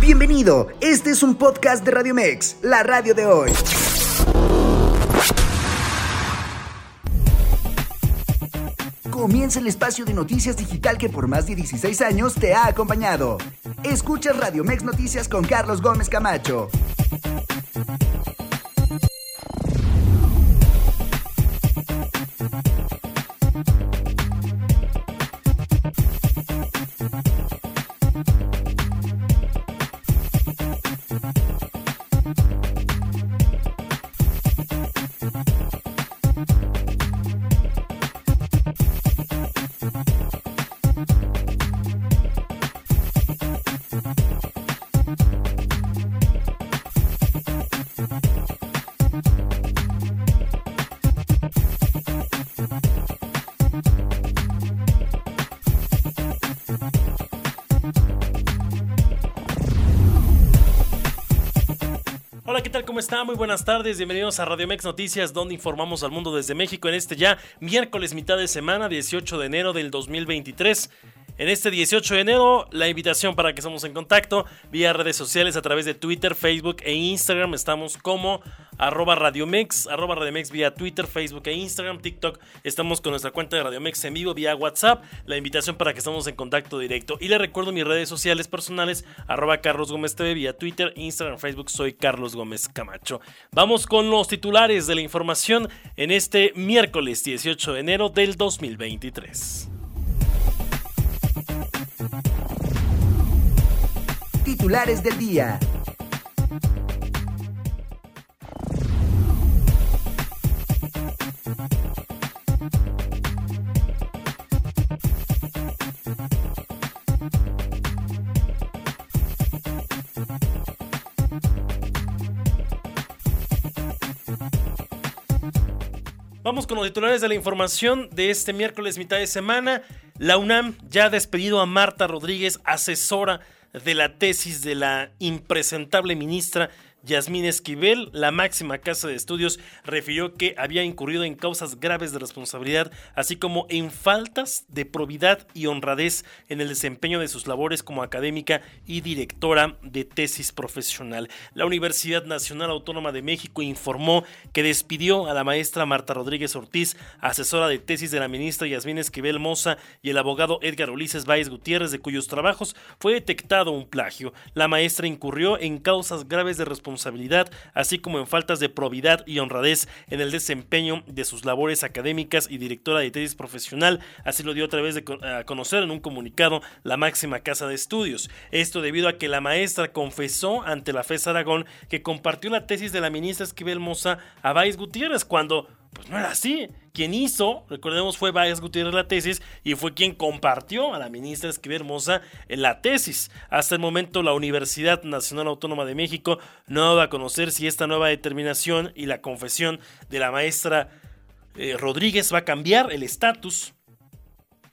Bienvenido, este es un podcast de Radio Mex, la radio de hoy. Comienza el espacio de noticias digital que por más de 16 años te ha acompañado. Escucha Radio Mex Noticias con Carlos Gómez Camacho. ¿Cómo está? Muy buenas tardes. Bienvenidos a Radio Mex Noticias, donde informamos al mundo desde México en este ya miércoles mitad de semana, 18 de enero del 2023. En este 18 de enero, la invitación para que estemos en contacto vía redes sociales a través de Twitter, Facebook e Instagram. Estamos como arroba Radiomex, arroba Radiomex vía Twitter, Facebook e Instagram, TikTok. Estamos con nuestra cuenta de Radiomex en vivo vía WhatsApp. La invitación para que estemos en contacto directo. Y le recuerdo mis redes sociales personales, arroba Carlos Gómez TV vía Twitter, Instagram, Facebook. Soy Carlos Gómez Camacho. Vamos con los titulares de la información en este miércoles 18 de enero del 2023. Titulares del día. Vamos con los titulares de la información de este miércoles mitad de semana. La UNAM ya ha despedido a Marta Rodríguez, asesora de la tesis de la impresentable ministra Yasmín Esquivel, la máxima casa de estudios, refirió que había incurrido en causas graves de responsabilidad, así como en faltas de probidad y honradez en el desempeño de sus labores como académica y directora de tesis profesional. La Universidad Nacional Autónoma de México informó que despidió a la maestra Marta Rodríguez Ortiz, asesora de tesis de la ministra Yasmín Esquivel Moza y el abogado Edgar Ulises Báez Gutiérrez, de cuyos trabajos fue detectado un plagio. La maestra incurrió en causas graves de responsabilidad responsabilidad, así como en faltas de probidad y honradez en el desempeño de sus labores académicas y directora de tesis profesional, así lo dio a través de a conocer en un comunicado la máxima casa de estudios. Esto debido a que la maestra confesó ante la FES Aragón que compartió la tesis de la ministra Esquivel Moza a Báez Gutiérrez cuando pues no era así. Quien hizo, recordemos, fue Báez Gutiérrez la tesis y fue quien compartió a la ministra Esquivel Hermosa en la tesis. Hasta el momento, la Universidad Nacional Autónoma de México no va a conocer si esta nueva determinación y la confesión de la maestra eh, Rodríguez va a cambiar el estatus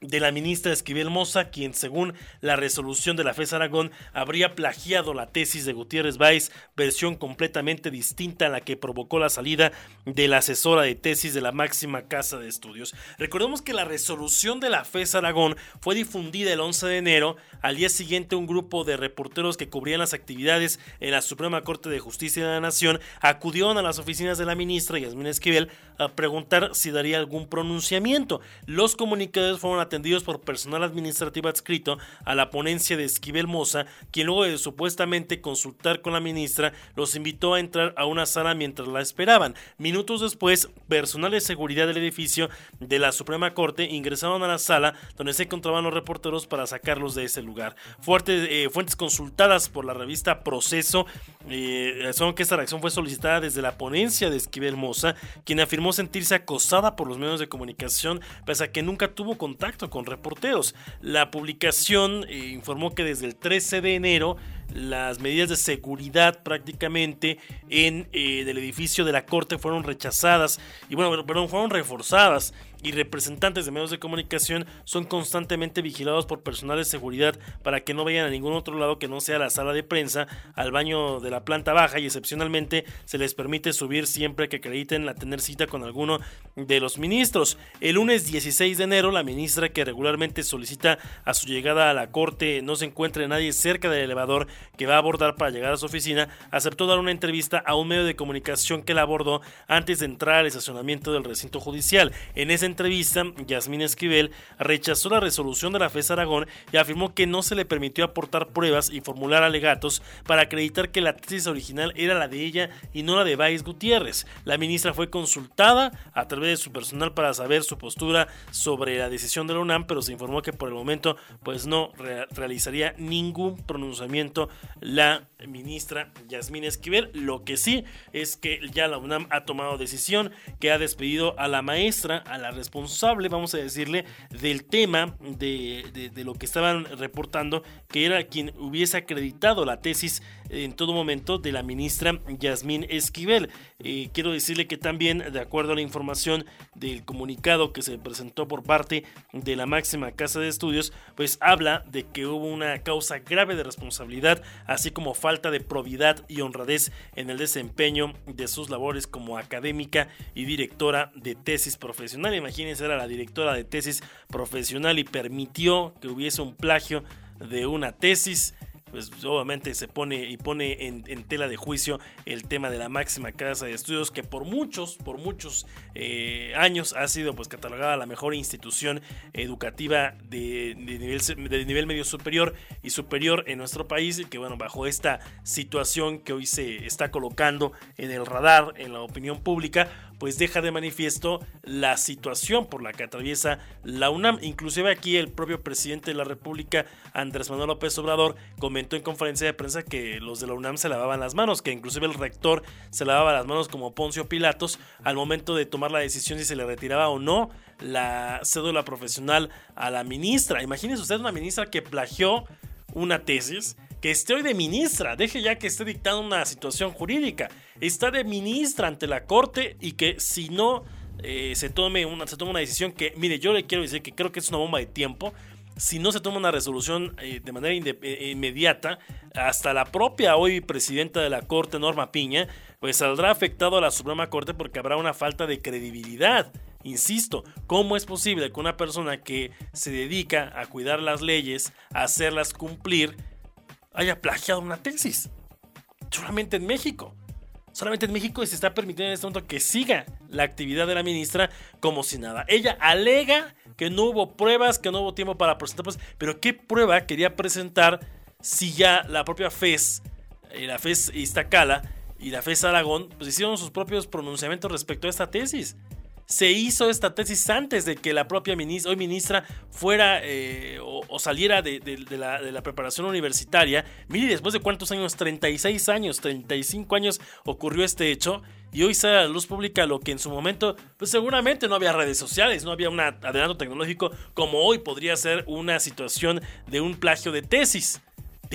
de la ministra Esquivel Moza, quien según la resolución de la FES Aragón habría plagiado la tesis de Gutiérrez Báez, versión completamente distinta a la que provocó la salida de la asesora de tesis de la máxima casa de estudios. Recordemos que la resolución de la FES Aragón fue difundida el 11 de enero, al día siguiente un grupo de reporteros que cubrían las actividades en la Suprema Corte de Justicia de la Nación acudieron a las oficinas de la ministra Yasmín Esquivel a preguntar si daría algún pronunciamiento. Los comunicadores fueron atendidos por personal administrativo adscrito a la ponencia de Esquivel Moza, quien luego de supuestamente consultar con la ministra los invitó a entrar a una sala mientras la esperaban. Minutos después, personal de seguridad del edificio de la Suprema Corte ingresaron a la sala donde se encontraban los reporteros para sacarlos de ese lugar. Fuertes, eh, fuentes consultadas por la revista Proceso eh, son que esta reacción fue solicitada desde la ponencia de Esquivel Moza, quien afirmó sentirse acosada por los medios de comunicación pese a que nunca tuvo contacto con reporteros. La publicación eh, informó que desde el 13 de enero las medidas de seguridad prácticamente en el edificio de la corte fueron rechazadas y bueno, perdón, fueron reforzadas y representantes de medios de comunicación son constantemente vigilados por personal de seguridad para que no vayan a ningún otro lado que no sea la sala de prensa, al baño de la planta baja y excepcionalmente se les permite subir siempre que acrediten la tener cita con alguno de los ministros. El lunes 16 de enero, la ministra que regularmente solicita a su llegada a la corte no se encuentre nadie cerca del elevador que va a abordar para llegar a su oficina, aceptó dar una entrevista a un medio de comunicación que la abordó antes de entrar al estacionamiento del recinto judicial. En ese entrevista, Yasmín Esquivel rechazó la resolución de la FES Aragón y afirmó que no se le permitió aportar pruebas y formular alegatos para acreditar que la tesis original era la de ella y no la de Valls Gutiérrez. La ministra fue consultada a través de su personal para saber su postura sobre la decisión de la UNAM, pero se informó que por el momento pues no realizaría ningún pronunciamiento la ministra Yasmín Esquivel. Lo que sí es que ya la UNAM ha tomado decisión, que ha despedido a la maestra, a la responsable, vamos a decirle, del tema de, lo que estaban reportando, que era quien hubiese acreditado la tesis en todo momento de la ministra Yasmín Esquivel. Eh, quiero decirle que también, de acuerdo a la información del comunicado que se presentó por parte de la máxima casa de estudios, pues habla de que hubo una causa grave de responsabilidad, así como falta de probidad y honradez en el desempeño de sus labores como académica y directora de tesis profesional. Imagínense, era la directora de tesis profesional y permitió que hubiese un plagio de una tesis pues obviamente se pone y pone en, tela de juicio el tema de la máxima casa de estudios que por muchos, por muchos eh, años ha sido pues catalogada la mejor institución educativa de, nivel, de nivel medio superior y superior en nuestro país y que bueno, bajo esta situación que hoy se está colocando en el radar, en la opinión pública, pues deja de manifiesto la situación por la que atraviesa la UNAM. Inclusive aquí el propio presidente de la República, Andrés Manuel López Obrador, comentó en conferencia de prensa que los de la UNAM se lavaban las manos, que inclusive el rector se lavaba las manos como Poncio Pilatos al momento de tomar la decisión si se le retiraba o no la cédula profesional a la ministra. Imagínense usted una ministra que plagió una tesis que esté hoy de ministra, deje ya que esté dictando una situación jurídica, está de ministra ante la corte y que si no eh, se, tome una, se una decisión que, mire, yo le quiero decir que creo que es una bomba de tiempo, si no se toma una resolución eh, de manera eh, inmediata, hasta la propia hoy presidenta de la Corte, Norma Piña, pues saldrá afectado a la Suprema Corte porque habrá una falta de credibilidad. Insisto, ¿cómo es posible que una persona que se dedica a cuidar las leyes, a hacerlas cumplir, haya plagiado una tesis. Solamente en México. Solamente en México se está permitiendo en este momento que siga la actividad de la ministra como si nada. Ella alega que no hubo pruebas, que no hubo tiempo para presentar pruebas. Pero ¿qué prueba quería presentar si ya la propia FES, eh, la FES Iztacala y la FES Aragón, pues hicieron sus propios pronunciamientos respecto a esta tesis? Se hizo esta tesis antes de que la propia ministra, hoy ministra fuera eh, o, saliera de, la, preparación universitaria. Mire, después de cuántos años, 36 años, 35 años ocurrió este hecho y hoy sale a la luz pública lo que en su momento, pues seguramente no había redes sociales, no había un adelanto tecnológico como hoy podría ser una situación de un plagio de tesis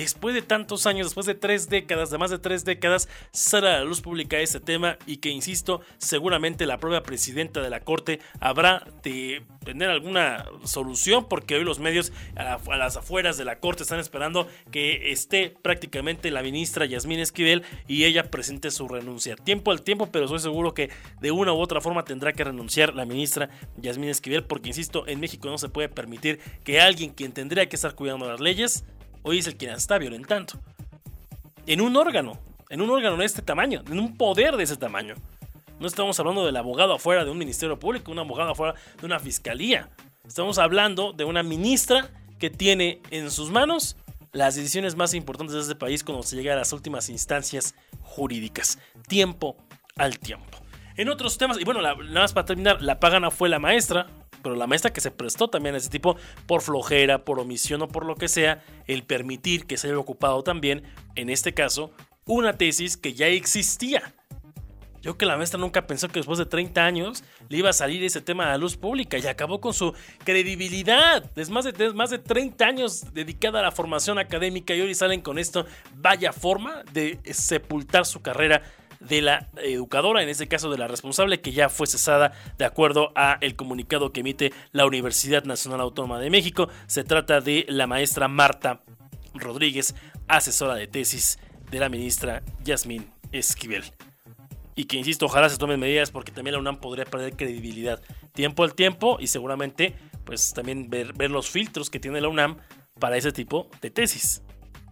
después de tantos años, después de tres décadas, de más de tres décadas, sale a la luz pública este tema y que, insisto, seguramente la propia presidenta de la Corte habrá de tener alguna solución porque hoy los medios a, las afueras de la Corte están esperando que esté prácticamente la ministra Yasmín Esquivel y ella presente su renuncia. Tiempo al tiempo, pero estoy seguro que de una u otra forma tendrá que renunciar la ministra Yasmín Esquivel porque, insisto, en México no se puede permitir que alguien quien tendría que estar cuidando las leyes hoy es el quien está violentando. En un órgano, en un órgano de este tamaño, en un poder de ese tamaño. No estamos hablando del abogado afuera de un ministerio público, un abogado afuera de una fiscalía. Estamos hablando de una ministra que tiene en sus manos las decisiones más importantes de este país cuando se llega a las últimas instancias jurídicas. Tiempo al tiempo. En otros temas, y bueno, nada más para terminar, la pagana fue la maestra, pero la maestra que se prestó también a ese tipo, por flojera, por omisión o por lo que sea, el permitir que se haya ocupado también, en este caso, una tesis que ya existía. Yo que la maestra nunca pensó que después de 30 años le iba a salir ese tema a la luz pública y acabó con su credibilidad. Es más de, más de 30 años dedicada a la formación académica y hoy salen con esto. Vaya forma de sepultar su carrera de la educadora, en este caso de la responsable, que ya fue cesada de acuerdo a el comunicado que emite la Universidad Nacional Autónoma de México. Se trata de la maestra Marta Rodríguez, asesora de tesis de la ministra Yasmín Esquivel. Y que, insisto, ojalá se tomen medidas porque también la UNAM podría perder credibilidad tiempo al tiempo y seguramente pues también ver, ver los filtros que tiene la UNAM para ese tipo de tesis.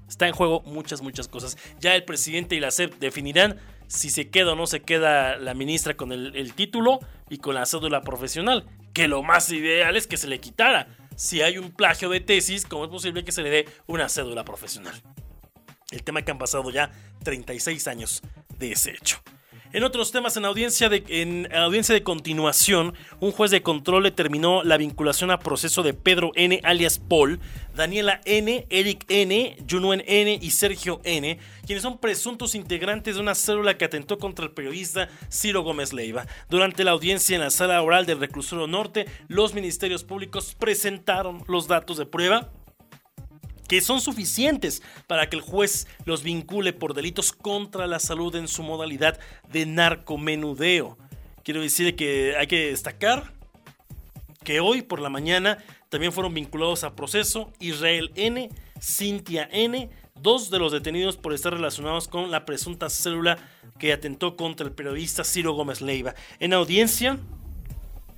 Está en juego muchas, muchas cosas. Ya el presidente y la SEP definirán si se queda o no se queda la ministra con el, título y con la cédula profesional. Que lo más ideal es que se le quitara. Si hay un plagio de tesis, ¿cómo es posible que se le dé una cédula profesional? El tema que han pasado ya 36 años de ese hecho. En otros temas, en audiencia, de, en audiencia de continuación, un juez de control determinó la vinculación a proceso de Pedro N. alias Paul, Daniela N., Eric N., Junuen N. y Sergio N., quienes son presuntos integrantes de una célula que atentó contra el periodista Ciro Gómez Leiva. Durante la audiencia en la sala oral del reclusorio norte, los ministerios públicos presentaron los datos de prueba que son suficientes para que el juez los vincule por delitos contra la salud en su modalidad de narcomenudeo. Quiero decir que hay que destacar que hoy por la mañana también fueron vinculados a proceso Israel N., Cintia N., dos de los detenidos por estar relacionados con la presunta célula que atentó contra el periodista Ciro Gómez Leiva. En audiencia,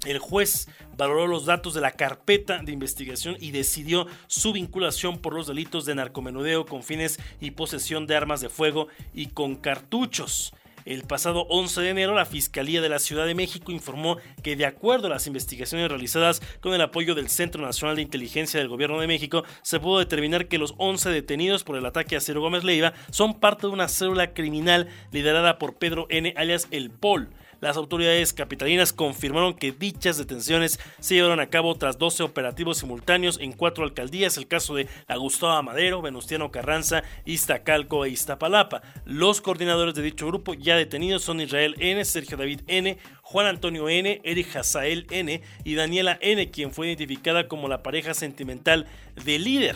el juez valoró los datos de la carpeta de investigación y decidió su vinculación por los delitos de narcomenudeo con fines y posesión de armas de fuego y con cartuchos. El pasado 11 de enero, la Fiscalía de la Ciudad de México informó que, de acuerdo a las investigaciones realizadas con el apoyo del Centro Nacional de Inteligencia del Gobierno de México, se pudo determinar que los 11 detenidos por el ataque a Ciro Gómez Leiva son parte de una célula criminal liderada por Pedro N. alias El Pol las autoridades capitalinas confirmaron que dichas detenciones se llevaron a cabo tras 12 operativos simultáneos en cuatro alcaldías, el caso de la Gustavo Madero, Venustiano Carranza, Iztacalco e Iztapalapa. Los coordinadores de dicho grupo ya detenidos son Israel N., Sergio David N., Juan Antonio N., Eric Hazael N. y Daniela N., quien fue identificada como la pareja sentimental del líder.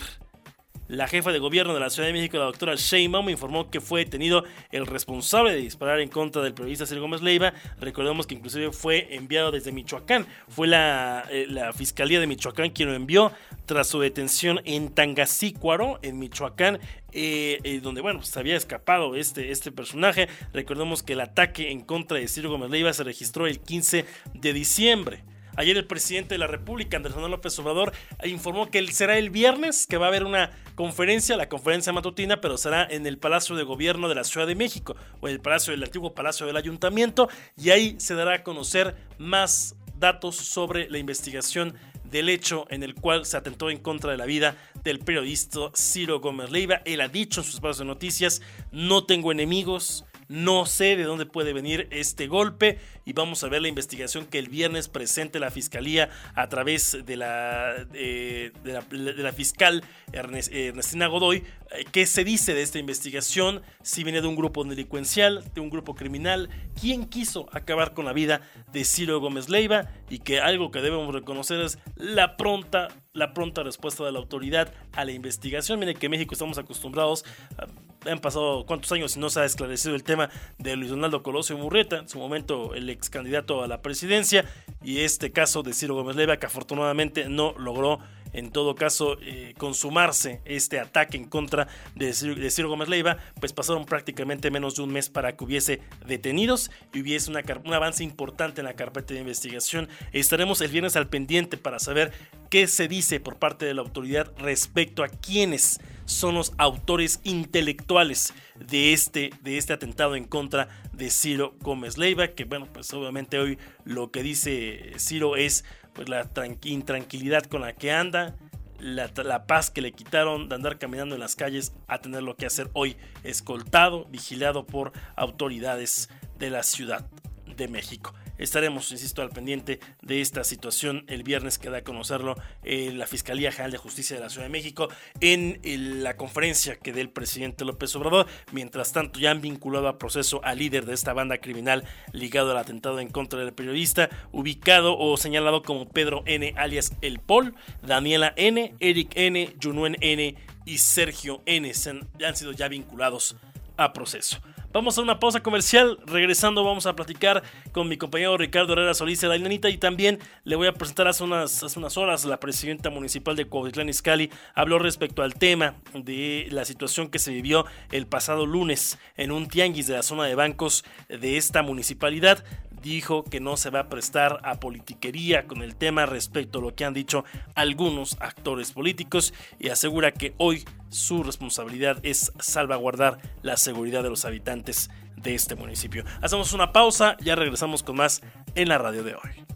La jefa de gobierno de la Ciudad de México, la doctora Sheinbaum, informó que fue detenido el responsable de disparar en contra del periodista Sergio Gómez Leiva. Recordemos que inclusive fue enviado desde Michoacán. Fue la, eh, Fiscalía de Michoacán quien lo envió tras su detención en Tangasícuaro, en Michoacán, eh, eh, donde bueno, se había escapado este, este personaje. Recordemos que el ataque en contra de Ciro Gómez Leiva se registró el 15 de diciembre. Ayer el presidente de la República, Andrés Manuel López Obrador, informó que será el viernes que va a haber una conferencia, la conferencia matutina, pero será en el Palacio de Gobierno de la Ciudad de México o en el Palacio del antiguo Palacio del Ayuntamiento y ahí se dará a conocer más datos sobre la investigación del hecho en el cual se atentó en contra de la vida del periodista Ciro Gómez Leiva. Él ha dicho en sus espacios de noticias, no tengo enemigos, no sé de dónde puede venir este golpe y vamos a ver la investigación que el viernes presente la Fiscalía a través de la, de, la, fiscal Ernestina Godoy. Eh, ¿Qué se dice de esta investigación? Si viene de un grupo delincuencial, de un grupo criminal, quién quiso acabar con la vida de Ciro Gómez Leiva y que algo que debemos reconocer es la pronta, la pronta respuesta de la autoridad a la investigación. Mire que en México estamos acostumbrados a han pasado cuántos años y no se ha esclarecido el tema de Luis Donaldo Colosio Murrieta, en su momento el ex candidato a la presidencia, y este caso de Ciro Gómez Leiva, que afortunadamente no logró en todo caso eh, consumarse este ataque en contra de Ciro, Gómez Leiva, pues pasaron prácticamente menos de un mes para que hubiese detenidos y hubiese una, un avance importante en la carpeta de investigación. Estaremos el viernes al pendiente para saber qué se dice por parte de la autoridad respecto a quiénes son los autores intelectuales de este, de este atentado en contra de Ciro Gómez Leiva, que bueno, pues obviamente hoy lo que dice Ciro es pues la intranquilidad con la que anda, la, la, paz que le quitaron de andar caminando en las calles a tener lo que hacer hoy, escoltado, vigilado por autoridades de la Ciudad de México. Estaremos, insisto, al pendiente de esta situación el viernes que da a conocerlo eh, la Fiscalía General de Justicia de la Ciudad de México en la conferencia que dé el presidente López Obrador. Mientras tanto, ya han vinculado a proceso al líder de esta banda criminal ligado al atentado en contra del periodista, ubicado o señalado como Pedro N. alias El Pol, Daniela N., Eric N., Junuen N. y Sergio N. han sido ya vinculados a proceso. Vamos a una pausa comercial. Regresando vamos a platicar con mi compañero Ricardo Herrera Solís de la Inanita y también le voy a presentar hace unas, unas horas la presidenta municipal de Cuautitlán Izcalli habló respecto al tema de la situación que se vivió el pasado lunes en un tianguis de la zona de bancos de esta municipalidad dijo que no se va a prestar a politiquería con el tema respecto a lo que han dicho algunos actores políticos y asegura que hoy su responsabilidad es salvaguardar la seguridad de los habitantes de este municipio. Hacemos una pausa, ya regresamos con más en la radio de hoy.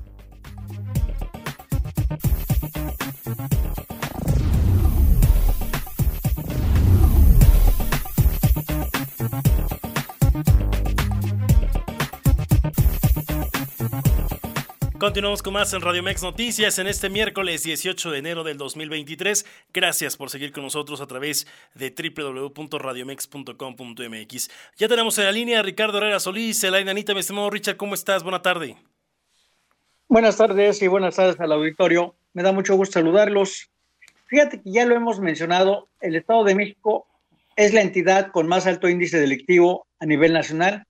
Continuamos con más en Radio Mex Noticias en este miércoles 18 de enero del 2023. Gracias por seguir con nosotros a través de www.radiomex.com.mx. Ya tenemos en la línea a Ricardo Herrera Solís, el Anita, mi estimado Richard, ¿cómo estás? Buena tarde. Buenas tardes y buenas tardes al auditorio. Me da mucho gusto saludarlos. Fíjate que ya lo hemos mencionado, el Estado de México es la entidad con más alto índice delictivo a nivel nacional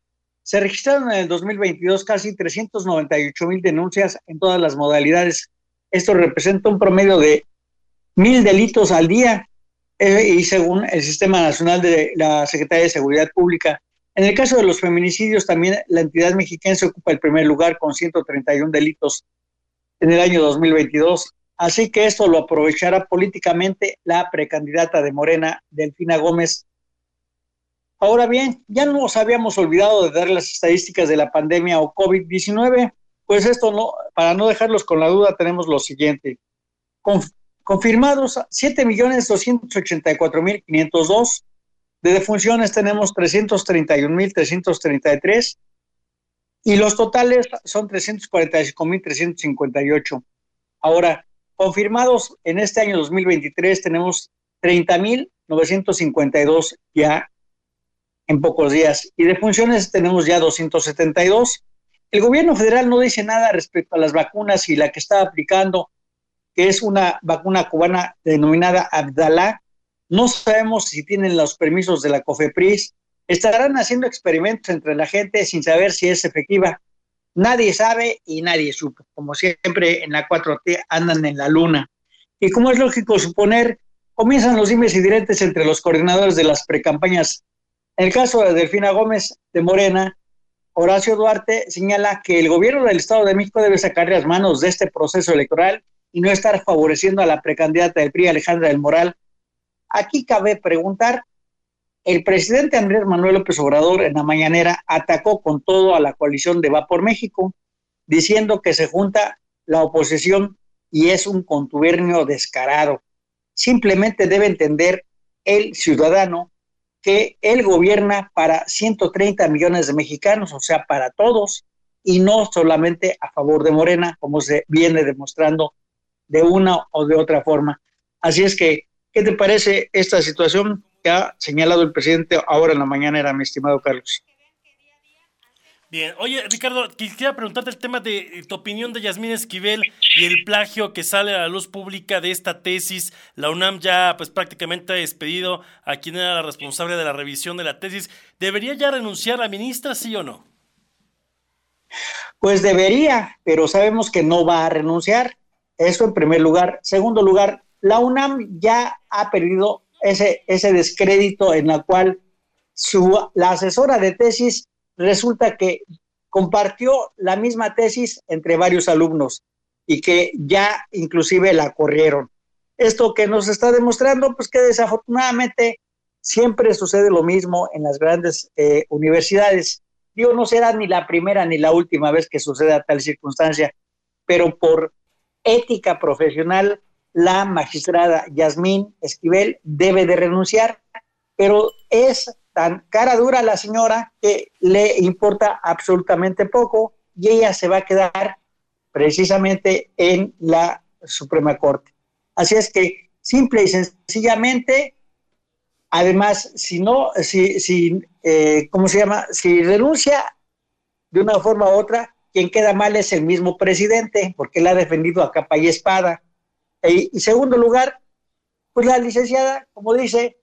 se registraron en el 2022 casi 398 mil denuncias en todas las modalidades. Esto representa un promedio de mil delitos al día eh, y según el Sistema Nacional de la Secretaría de Seguridad Pública. En el caso de los feminicidios, también la entidad mexicana se ocupa el primer lugar con 131 delitos en el año 2022. Así que esto lo aprovechará políticamente la precandidata de Morena, Delfina Gómez, Ahora bien, ya nos habíamos olvidado de dar las estadísticas de la pandemia o COVID-19, pues esto no, para no dejarlos con la duda, tenemos lo siguiente. confirmados 7.284.502, de defunciones tenemos 331.333 y los totales son 345.358. Ahora, confirmados en este año 2023 tenemos 30.952 ya en pocos días. Y de funciones tenemos ya 272. El gobierno federal no dice nada respecto a las vacunas y la que está aplicando, que es una vacuna cubana denominada Abdalá. No sabemos si tienen los permisos de la COFEPRIS. Estarán haciendo experimentos entre la gente sin saber si es efectiva. Nadie sabe y nadie supo. Como siempre en la 4T andan en la luna. Y como es lógico suponer, comienzan los dimes y diretes entre los coordinadores de las precampañas en el caso de Delfina Gómez de Morena, Horacio Duarte señala que el gobierno del Estado de México debe sacar las manos de este proceso electoral y no estar favoreciendo a la precandidata del PRI, Alejandra del Moral. Aquí cabe preguntar, el presidente Andrés Manuel López Obrador en la mañanera atacó con todo a la coalición de Va por México, diciendo que se junta la oposición y es un contubernio descarado. Simplemente debe entender el ciudadano que él gobierna para 130 millones de mexicanos, o sea, para todos, y no solamente a favor de Morena, como se viene demostrando de una o de otra forma. Así es que, ¿qué te parece esta situación que ha señalado el presidente ahora en la mañana, era mi estimado Carlos? Bien, oye Ricardo, quisiera preguntarte el tema de eh, tu opinión de Yasmín Esquivel y el plagio que sale a la luz pública de esta tesis. La UNAM ya pues prácticamente ha despedido a quien era la responsable de la revisión de la tesis. ¿Debería ya renunciar la ministra, sí o no? Pues debería, pero sabemos que no va a renunciar. Eso en primer lugar. Segundo lugar, la UNAM ya ha perdido ese, ese descrédito en la cual su, la asesora de tesis resulta que compartió la misma tesis entre varios alumnos y que ya inclusive la corrieron. Esto que nos está demostrando, pues que desafortunadamente siempre sucede lo mismo en las grandes eh, universidades. Digo, no será ni la primera ni la última vez que suceda tal circunstancia, pero por ética profesional, la magistrada Yasmín Esquivel debe de renunciar, pero es tan cara dura la señora que le importa absolutamente poco y ella se va a quedar precisamente en la Suprema Corte. Así es que simple y sencillamente, además, si no, si, si eh, ¿cómo se llama? Si renuncia de una forma u otra, quien queda mal es el mismo presidente, porque él ha defendido a capa y espada. E, y segundo lugar, pues la licenciada, como dice,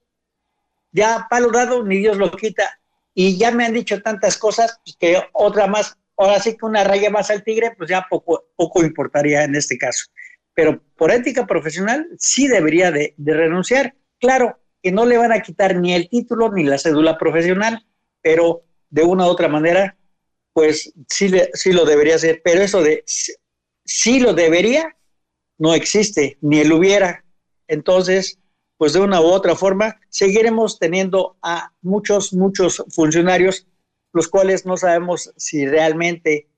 ya palo dado, ni Dios lo quita. y ya me han dicho tantas cosas pues, que otra más, ahora sí que una raya más al tigre, pues ya poco, poco importaría en este caso. Pero por ética profesional sí debería de, renunciar. Claro que no le van a quitar ni el título ni la cédula profesional, pero de una u otra manera, pues sí, sí lo debería hacer. Pero eso de sí lo debería, no existe, ni el hubiera. Entonces, pues de una u otra forma, seguiremos teniendo a muchos, muchos funcionarios, los cuales no sabemos si realmente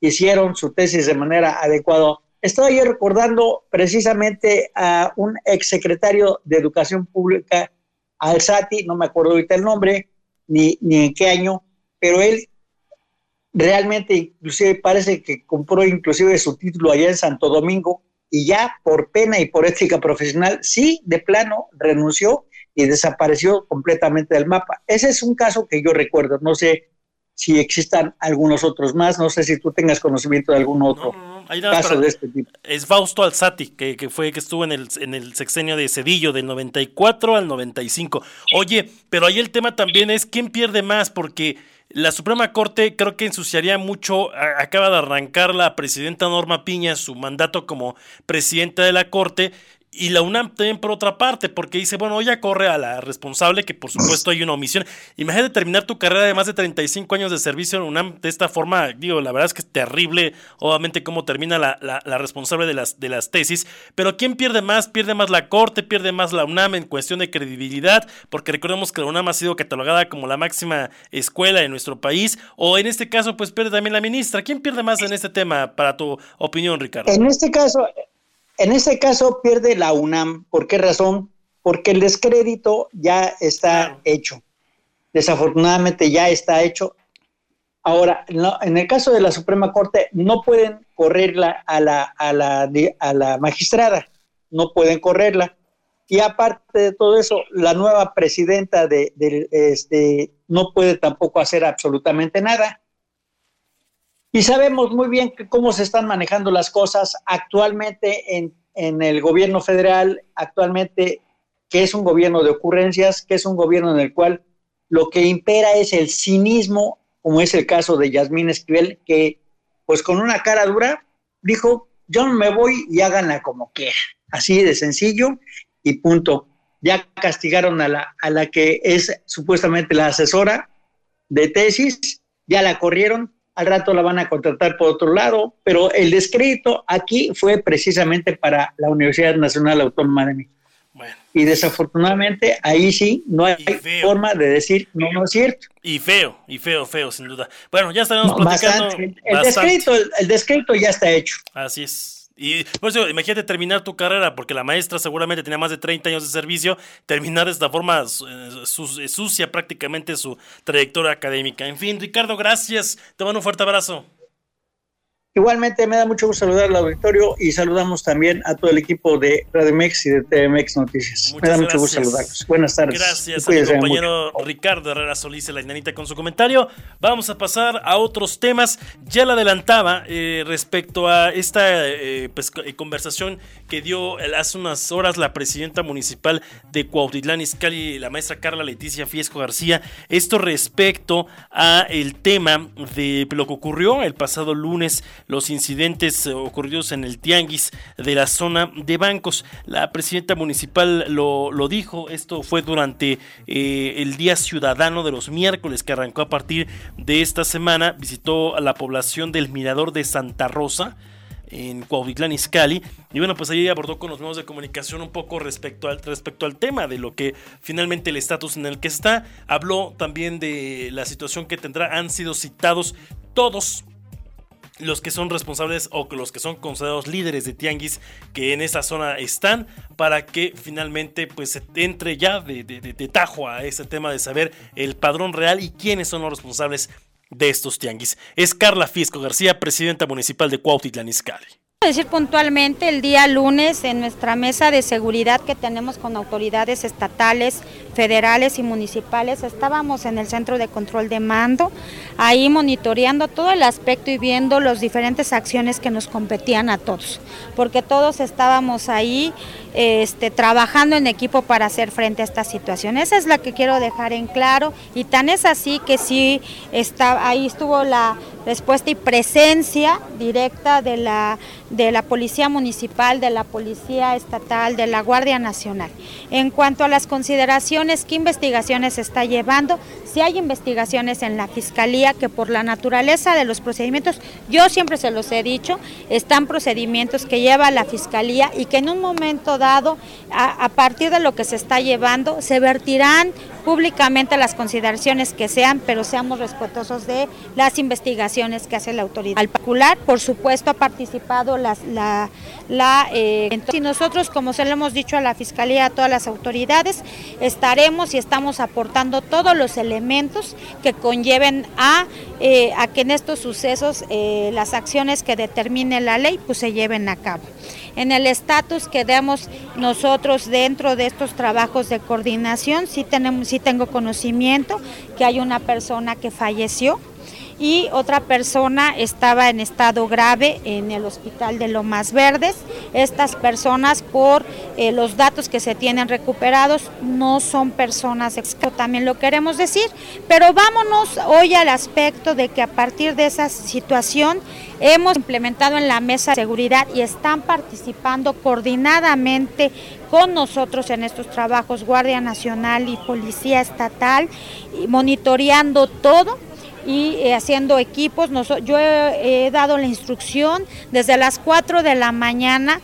hicieron su tesis de manera adecuada. Estaba yo recordando precisamente a un exsecretario de Educación Pública, Alzati, no me acuerdo ahorita el nombre, ni, ni en qué año, pero él realmente inclusive parece que compró inclusive su título allá en Santo Domingo y ya por pena y por ética profesional, sí, de plano renunció y desapareció completamente del mapa. Ese es un caso que yo recuerdo, no sé si existan algunos otros más, no sé si tú tengas conocimiento de algún otro caso de este tipo. Es Fausto Alzati, que, que, fue que estuvo en el, en el sexenio de Cedillo del 94 al 95. Oye, pero ahí el tema también es quién pierde más, porque la Suprema Corte creo que ensuciaría mucho, acaba de arrancar la presidenta Norma Piña su mandato como presidenta de la Corte y la UNAM también por otra parte, porque dice, bueno, ella corre a la responsable, que por supuesto hay una omisión. Imagínate terminar tu carrera de más de 35 años de servicio en UNAM de esta forma, digo, la verdad es que es terrible, obviamente, cómo termina la, la, responsable de las, de las tesis, pero ¿quién pierde más? Pierde más la Corte, pierde más la UNAM en cuestión de credibilidad, porque recordemos que la UNAM ha sido catalogada como la máxima escuela de nuestro país, o en este caso, pues pierde también la ministra. ¿Quién pierde más en este tema, para tu opinión, Ricardo? En este caso, en este caso pierde la UNAM. ¿Por qué razón? Porque el descrédito ya está hecho. Desafortunadamente ya está hecho. Ahora, en el caso de la Suprema Corte, no pueden correrla a la, a la, a la magistrada, no pueden correrla. Y aparte de todo eso, la nueva presidenta de, este, no puede tampoco hacer absolutamente nada. Y sabemos muy bien cómo se están manejando las cosas actualmente en, el gobierno federal, actualmente que es un gobierno de ocurrencias, que es un gobierno en el cual lo que impera es el cinismo, como es el caso de Yasmín Esquivel, que pues con una cara dura dijo, yo me voy y háganla como quieran. Así de sencillo y punto. Ya castigaron a la, a la que es supuestamente la asesora de tesis, ya la corrieron, al rato la van a contratar por otro lado, pero el descrédito aquí fue precisamente para la Universidad Nacional Autónoma de México. Y desafortunadamente ahí sí no hay forma de decir no, no es cierto. Y feo, y feo, feo, sin duda. Bueno, ya estaremos platicando. El, descrédito, el descrédito ya está hecho. Así es. Y por eso, imagínate terminar tu carrera, porque la maestra seguramente tenía más de 30 años de servicio, terminar de esta forma eh, sucia prácticamente su trayectoria académica. En fin, Ricardo, gracias. Te mando un fuerte abrazo. Igualmente me da mucho gusto saludar al auditorio y saludamos también a todo el equipo de Rademex y de TMX Noticias. me da mucho gusto saludarlos. Buenas tardes. Gracias a mi compañero Ricardo Herrera Solís, la inanita, con su comentario. Vamos a pasar a otros temas. Ya la adelantaba eh, respecto a esta eh, pues, eh, conversación que dio hace unas horas la presidenta municipal de Cuautitlán Izcalli, la maestra Carla Leticia Fiesco García. Esto respecto a el tema de lo que ocurrió el pasado lunes los incidentes ocurridos en el Tianguis de la zona de bancos. La presidenta municipal lo, lo dijo, esto fue durante eh, el Día Ciudadano de los miércoles que arrancó a partir de esta semana, visitó a la población del Mirador de Santa Rosa en Cuautitlán Izcalli. Y bueno, pues ahí abordó con los medios de comunicación un poco respecto al, respecto al tema de lo que finalmente el estatus en el que está. Habló también de la situación que tendrá. Han sido citados todos los que son responsables o los que son considerados líderes de tianguis que en esa zona están para que finalmente pues se entre ya de, tajo a ese tema de saber el padrón real y quiénes son los responsables de estos tianguis. Es Carla Fisco García, presidenta municipal de Cuautitlán Izcalli decir puntualmente el día lunes en nuestra mesa de seguridad que tenemos con autoridades estatales, federales y municipales, estábamos en el centro de control de mando, ahí monitoreando todo el aspecto y viendo las diferentes acciones que nos competían a todos, porque todos estábamos ahí este, trabajando en equipo para hacer frente a esta situación. Esa es la que quiero dejar en claro y tan es así que sí está, ahí estuvo la respuesta y presencia directa de la, de la Policía Municipal, de la Policía Estatal, de la Guardia Nacional. En cuanto a las consideraciones, ¿qué investigaciones se está llevando? Si hay investigaciones en la Fiscalía que por la naturaleza de los procedimientos, yo siempre se los he dicho, están procedimientos que lleva la Fiscalía y que en un momento dado, a, partir de lo que se está llevando, se vertirán públicamente las consideraciones que sean, pero seamos respetuosos de las investigaciones que hace la autoridad. Al particular, por supuesto, ha participado la, la eh, y nosotros, como se lo hemos dicho a la Fiscalía, a todas las autoridades, estaremos y estamos aportando todos los elementos que conlleven a, eh, a que en estos sucesos eh, las acciones que determine la ley pues se lleven a cabo. En el estatus que demos nosotros dentro de estos trabajos de coordinación, sí, tenemos, sí tengo conocimiento que hay una persona que falleció y otra persona estaba en estado grave en el hospital de Lomas Verdes. Estas personas, por eh, los datos que se tienen recuperados, no son personas también lo queremos decir, pero vámonos hoy al aspecto de que a partir de esa situación hemos implementado en la mesa de seguridad y están participando coordinadamente con nosotros en estos trabajos Guardia Nacional y Policía Estatal, monitoreando todo y eh, haciendo equipos. yo he, dado la instrucción desde las 4 de la mañana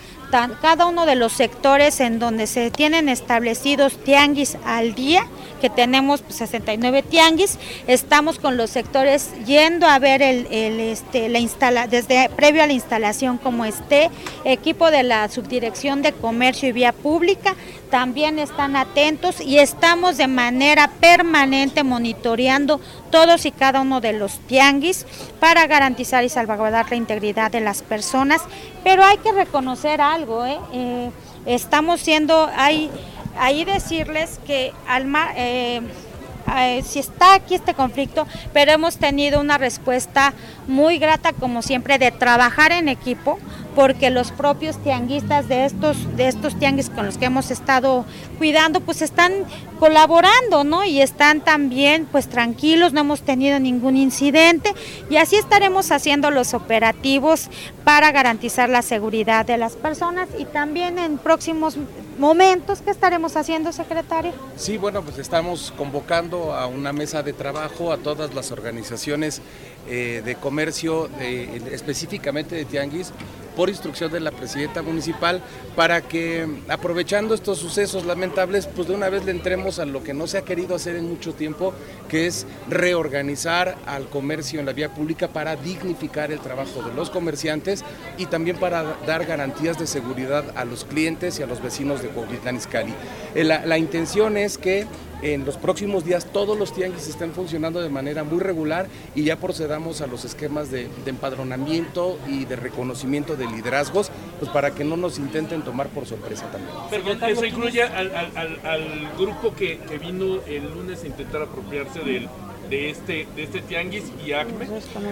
cada uno de los sectores en donde se tienen establecidos tianguis al día, que tenemos 69 pues, tianguis, estamos con los sectores yendo a ver el, este, la instala, desde previo a la instalación como esté, equipo de la Subdirección de Comercio y Vía Pública, también están atentos y estamos de manera permanente monitoreando todos y cada uno de los tianguis para garantizar y salvaguardar la integridad de las personas. Pero hay que reconocer algo, ¿eh? Eh, estamos siendo, hay, ahí decirles que al eh, si está aquí este conflicto, pero hemos tenido una respuesta muy grata, como siempre, de trabajar en equipo, porque los propios tianguistas de estos, de estos tianguis con los que hemos estado cuidando, pues están colaborando, ¿no? Y están también pues tranquilos, no hemos tenido ningún incidente y así estaremos haciendo los operativos para garantizar la seguridad de las personas y también en próximos momentos, ¿qué estaremos haciendo, secretario? Sí, bueno, pues estamos convocando a una mesa de trabajo a todas las organizaciones eh, de comercio, específicamente de Tianguis, por instrucción de la presidenta municipal, para que aprovechando estos sucesos lamentables, pues de una vez le entremos a lo que no se ha querido hacer en mucho tiempo, que es reorganizar al comercio en la vía pública para dignificar el trabajo de los comerciantes y también para dar garantías de seguridad a los clientes y a los vecinos de Cuautitlán Izcalli. Eh, la, la intención es que en los próximos días todos los tianguis estén funcionando de manera muy regular y ya procedamos a los esquemas de, empadronamiento y de reconocimiento de liderazgos, pues para que no nos intenten tomar por sorpresa también. Perdón, eso incluye al, grupo que, vino el lunes a intentar apropiarse del, de este, de este tianguis y ACME?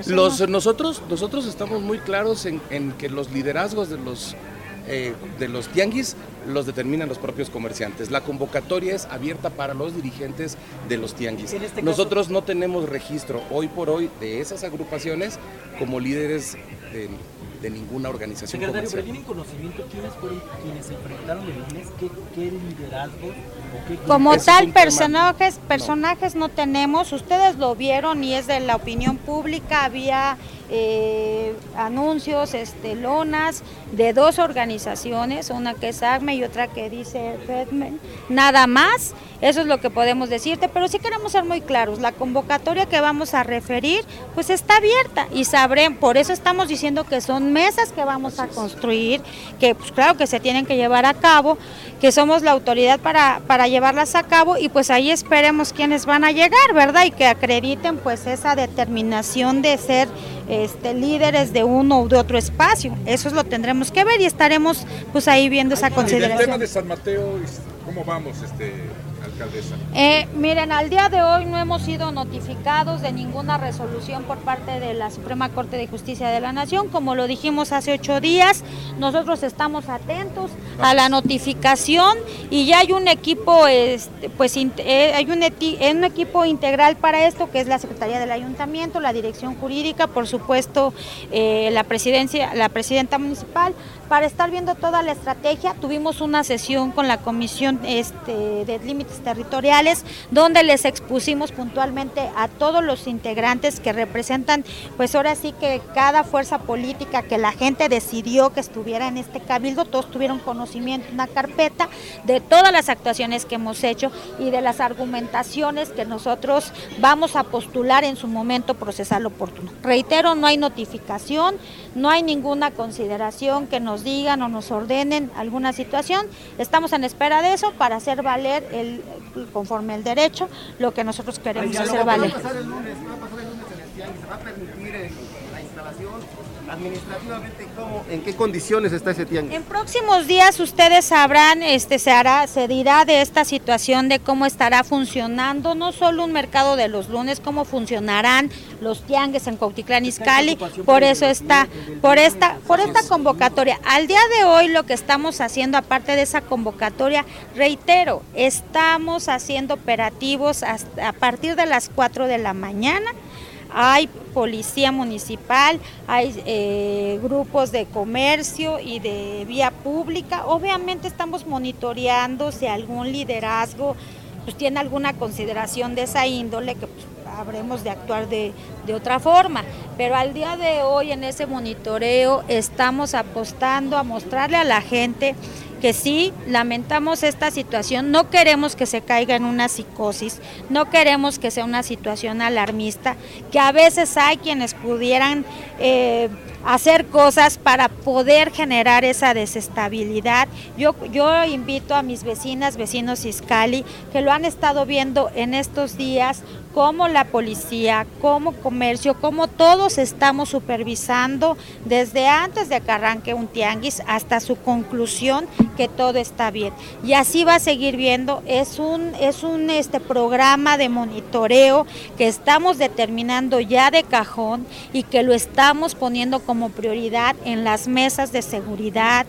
Los, nosotros, nosotros estamos muy claros en, en que los liderazgos de los eh, de los tianguis los determinan los propios comerciantes. La convocatoria es abierta para los dirigentes de los tianguis. Este Nosotros no tenemos registro hoy por hoy de esas agrupaciones como líderes de, ninguna organización Secretario, comercial. ¿pero tienen conocimiento quiénes fueron quienes se enfrentaron el lunes? ¿Qué, qué liderazgo? Como tal, personajes, personajes no tenemos. Ustedes lo vieron y es de la opinión pública. Había eh, anuncios, este, lonas de dos organizaciones, una que es ACME y otra que dice Redman, nada más, eso es lo que podemos decirte, pero sí queremos ser muy claros, la convocatoria que vamos a referir pues está abierta y sabremos, por eso estamos diciendo que son mesas que vamos a construir, que pues claro que se tienen que llevar a cabo, que somos la autoridad para, para llevarlas a cabo y pues ahí esperemos quienes van a llegar, ¿verdad? Y que acrediten pues esa determinación de ser este, líderes de uno u de otro espacio. Eso es lo tendremos que ver y estaremos pues ahí viendo esa consideración. el tema de San Mateo, ¿Cómo vamos, este, alcaldesa? Eh, miren, al día de hoy no hemos sido notificados de ninguna resolución por parte de la Suprema Corte de Justicia de la Nación. Como lo dijimos hace ocho días, nosotros estamos atentos a la notificación y ya hay un equipo, este, pues eh, hay un, equipo integral para esto, que es la Secretaría del Ayuntamiento, la Dirección Jurídica, por supuesto, eh, la presidencia, la presidenta municipal, para estar viendo toda la estrategia. Tuvimos una sesión con la Comisión este, de Límites Territoriales, donde les expusimos puntualmente a todos los integrantes que representan, pues ahora sí que cada fuerza política que la gente decidió que estuviera en este cabildo, todos tuvieron conocimiento, una carpeta de todas las actuaciones que hemos hecho y de las argumentaciones que nosotros vamos a postular en su momento procesal oportuno. Reitero, no hay notificación, no hay ninguna consideración que nos digan o nos ordenen alguna situación. Estamos en espera de eso para hacer valer el, conforme el derecho lo que nosotros queremos hacer valer. Administrativamente cómo, en qué condiciones está ese tianguis. En próximos días ustedes sabrán, este se hará, se dirá de esta situación de cómo estará funcionando no solo un mercado de los lunes, cómo funcionarán los tianguis en Cuautitlán Izcalli, por eso está, por esta, por esta convocatoria. Al día de hoy lo que estamos haciendo, aparte de esa convocatoria, reitero, estamos haciendo operativos hasta a partir de las 4 de la mañana hay policía municipal, hay eh, grupos de comercio y de vía pública. Obviamente estamos monitoreando si algún liderazgo pues, tiene alguna consideración de esa índole que pues, habremos de actuar de, de, otra forma. Pero al día de hoy en ese monitoreo estamos apostando a mostrarle a la gente que sí, lamentamos esta situación, no queremos que se caiga en una psicosis, no queremos que sea una situación alarmista, que a veces hay quienes pudieran... Eh, hacer cosas para poder generar esa desestabilidad. Yo, yo invito a mis vecinas, vecinos Iscali, que lo han estado viendo en estos días, como la policía, como comercio, como todos estamos supervisando desde antes de que arranque un tianguis hasta su conclusión que todo está bien. Y así va a seguir viendo, es un, es un este, programa de monitoreo que estamos determinando ya de cajón y que lo estamos poniendo como prioridad en las mesas de seguridad,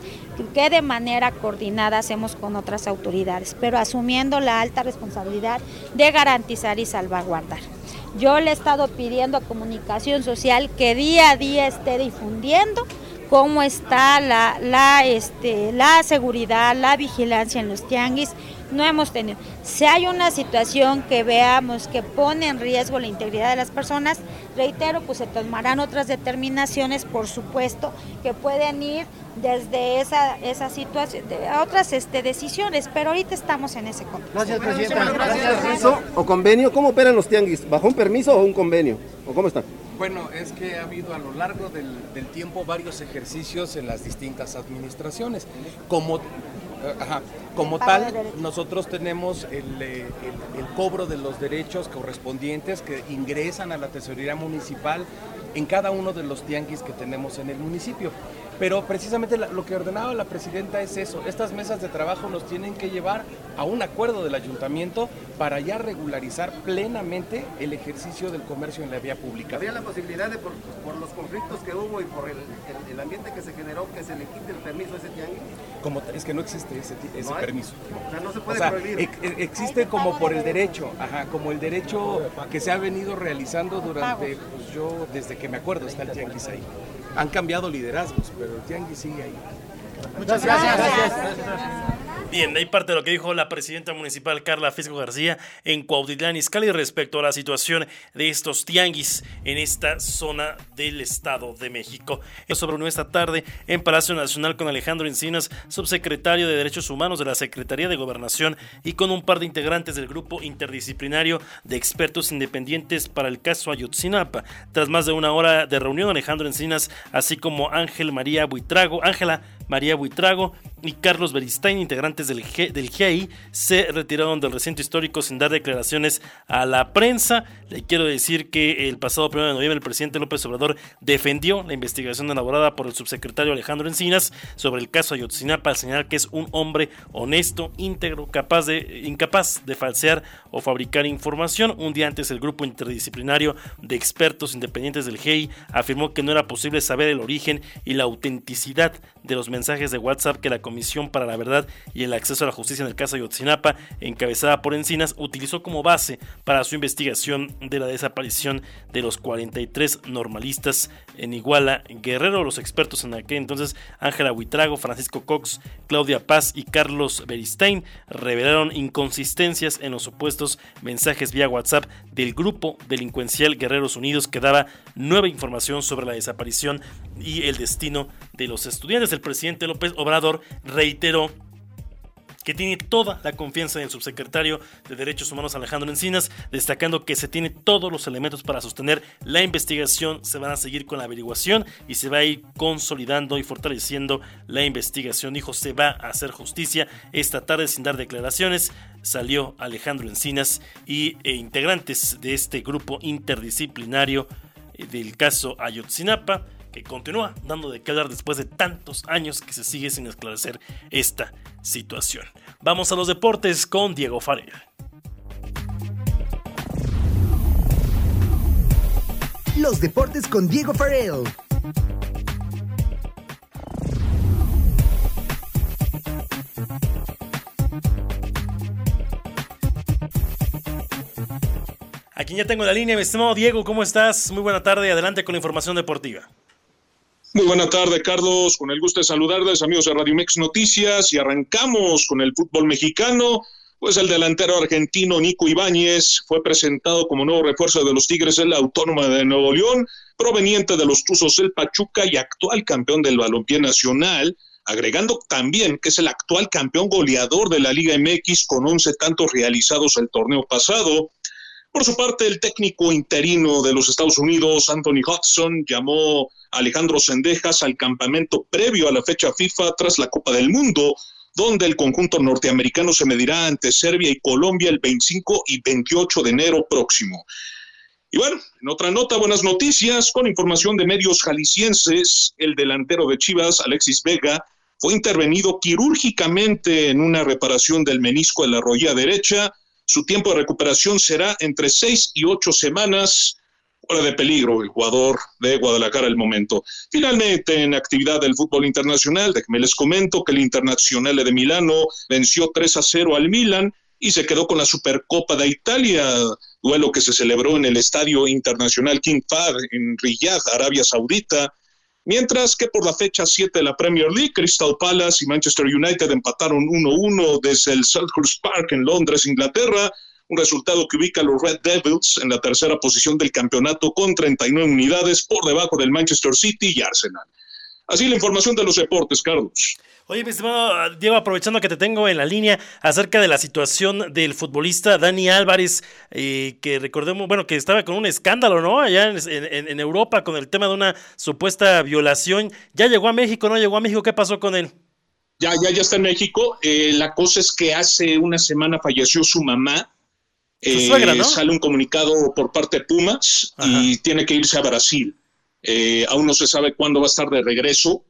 que de manera coordinada hacemos con otras autoridades, pero asumiendo la alta responsabilidad de garantizar y salvaguardar. Yo le he estado pidiendo a comunicación social que día a día esté difundiendo cómo está la, la, este, la seguridad, la vigilancia en los tianguis. No hemos tenido. Si hay una situación que veamos que pone en riesgo la integridad de las personas, reitero, pues se tomarán otras determinaciones, por supuesto, que pueden ir desde esa, esa situación, de otras este, decisiones, pero ahorita estamos en ese contexto. Gracias, Presidenta. Gracias. ¿Permiso o convenio? ¿Cómo operan los tianguis? ¿Bajo un permiso o un convenio? ¿O cómo están? Bueno, es que ha habido a lo largo del, del tiempo varios ejercicios en las distintas administraciones. Como Ajá. Como tal, nosotros tenemos el, el, el, cobro de los derechos correspondientes que ingresan a la tesorería municipal en cada uno de los tianguis que tenemos en el municipio. Pero precisamente lo que ordenaba la presidenta es eso, estas mesas de trabajo nos tienen que llevar a un acuerdo del ayuntamiento para ya regularizar plenamente el ejercicio del comercio en la vía pública. ¿Habría la posibilidad de, por, por los conflictos que hubo y por el, el, el, ambiente que se generó, que se le quite el permiso a ese tianguis? Como, es que no existe ese, ese ¿No permiso. O sea, no se puede o sea, prohibir. ex, existe como por el derecho, ajá, como el derecho que se ha venido realizando durante, pues yo, desde que me acuerdo, está el tianguis ahí. Han cambiado liderazgos, pero el tianguis sigue ahí. Muchas gracias. gracias. Bien, ahí parte de lo que dijo la presidenta municipal Carla Fisco García en Cuautitlán Izcalli respecto a la situación de estos tianguis en esta zona del Estado de México. Esto se reunió esta tarde en Palacio Nacional con Alejandro Encinas, subsecretario de Derechos Humanos de la Secretaría de Gobernación y con un par de integrantes del grupo interdisciplinario de expertos independientes para el caso Ayotzinapa. Tras más de una hora de reunión, Alejandro Encinas, así como Ángel María Buitrago, Ángela María Buitrago y Carlos Beristain, integrantes del, del GIEI, se retiraron del recinto histórico sin dar declaraciones a la prensa. Le quiero decir que el pasado 1 de noviembre el presidente López Obrador defendió la investigación elaborada por el subsecretario Alejandro Encinas sobre el caso Ayotzinapa al señalar que es un hombre honesto, íntegro, capaz de, incapaz de falsear o fabricar información. Un día antes el grupo interdisciplinario de expertos independientes del GEI afirmó que no era posible saber el origen y la autenticidad de los mensajes de WhatsApp que la Comisión para la Verdad y el Acceso a la Justicia en el caso Ayotzinapa, encabezada por Encinas, utilizó como base para su investigación de la desaparición de los 43 normalistas en Iguala Guerrero. Los expertos en aquel entonces, Ángela Huitrago, Francisco Cox, Claudia Paz y Carlos Beristain, revelaron inconsistencias en los supuestos mensajes vía WhatsApp del grupo delincuencial Guerreros Unidos que daba nueva información sobre la desaparición y el destino de los estudiantes. El presidente López Obrador reiteró que tiene toda la confianza del subsecretario de Derechos Humanos Alejandro Encinas, destacando que se tiene todos los elementos para sostener la investigación, se van a seguir con la averiguación y se va a ir consolidando y fortaleciendo la investigación. Dijo, se va a hacer justicia. Esta tarde, sin dar declaraciones, salió Alejandro Encinas y e integrantes de este grupo interdisciplinario eh, del caso Ayotzinapa que continúa dando de qué hablar después de tantos años que se sigue sin esclarecer esta situación. Vamos a los deportes con Diego Farel. Los deportes con Diego Farel. Aquí ya tengo la línea, mi estimado Diego, ¿cómo estás? Muy buena tarde, adelante con la información deportiva. Muy buena tarde, Carlos. Con el gusto de saludarles, amigos de Radio Mex Noticias, y arrancamos con el fútbol mexicano. Pues el delantero argentino Nico Ibáñez fue presentado como nuevo refuerzo de los Tigres de la Autónoma de Nuevo León, proveniente de los Tuzos del Pachuca y actual campeón del balompié nacional, agregando también que es el actual campeón goleador de la Liga MX con 11 tantos realizados el torneo pasado. Por su parte, el técnico interino de los Estados Unidos, Anthony Hudson, llamó Alejandro Sendejas al campamento previo a la fecha FIFA tras la Copa del Mundo, donde el conjunto norteamericano se medirá ante Serbia y Colombia el 25 y 28 de enero próximo. Y bueno, en otra nota, buenas noticias, con información de medios jaliscienses, el delantero de Chivas, Alexis Vega, fue intervenido quirúrgicamente en una reparación del menisco de la rodilla derecha, su tiempo de recuperación será entre seis y ocho semanas. Fuera de peligro el jugador de Guadalajara al momento. Finalmente, en actividad del fútbol internacional, déjenme les comento que el Internacional de Milano venció 3 a 0 al Milan y se quedó con la Supercopa de Italia, duelo que se celebró en el Estadio Internacional King Fahd en Riyadh, Arabia Saudita. Mientras que por la fecha 7 de la Premier League, Crystal Palace y Manchester United empataron 1-1 desde el Selhurst Park en Londres, Inglaterra, un resultado que ubica a los Red Devils en la tercera posición del campeonato con 39 unidades por debajo del Manchester City y Arsenal. Así la información de los deportes, Carlos. Oye, mi estimado Diego, aprovechando que te tengo en la línea acerca de la situación del futbolista Dani Álvarez, eh, que recordemos, bueno, que estaba con un escándalo, ¿no? Allá en, Europa con el tema de una supuesta violación. Ya llegó a México, ¿no? Llegó a México, ¿qué pasó con él? Ya, ya, ya está en México. Eh, la cosa es que hace una semana falleció su mamá. Eh, sale un comunicado por parte de Pumas y tiene que irse a Brasil. Eh, aún no se sabe cuándo va a estar de regreso,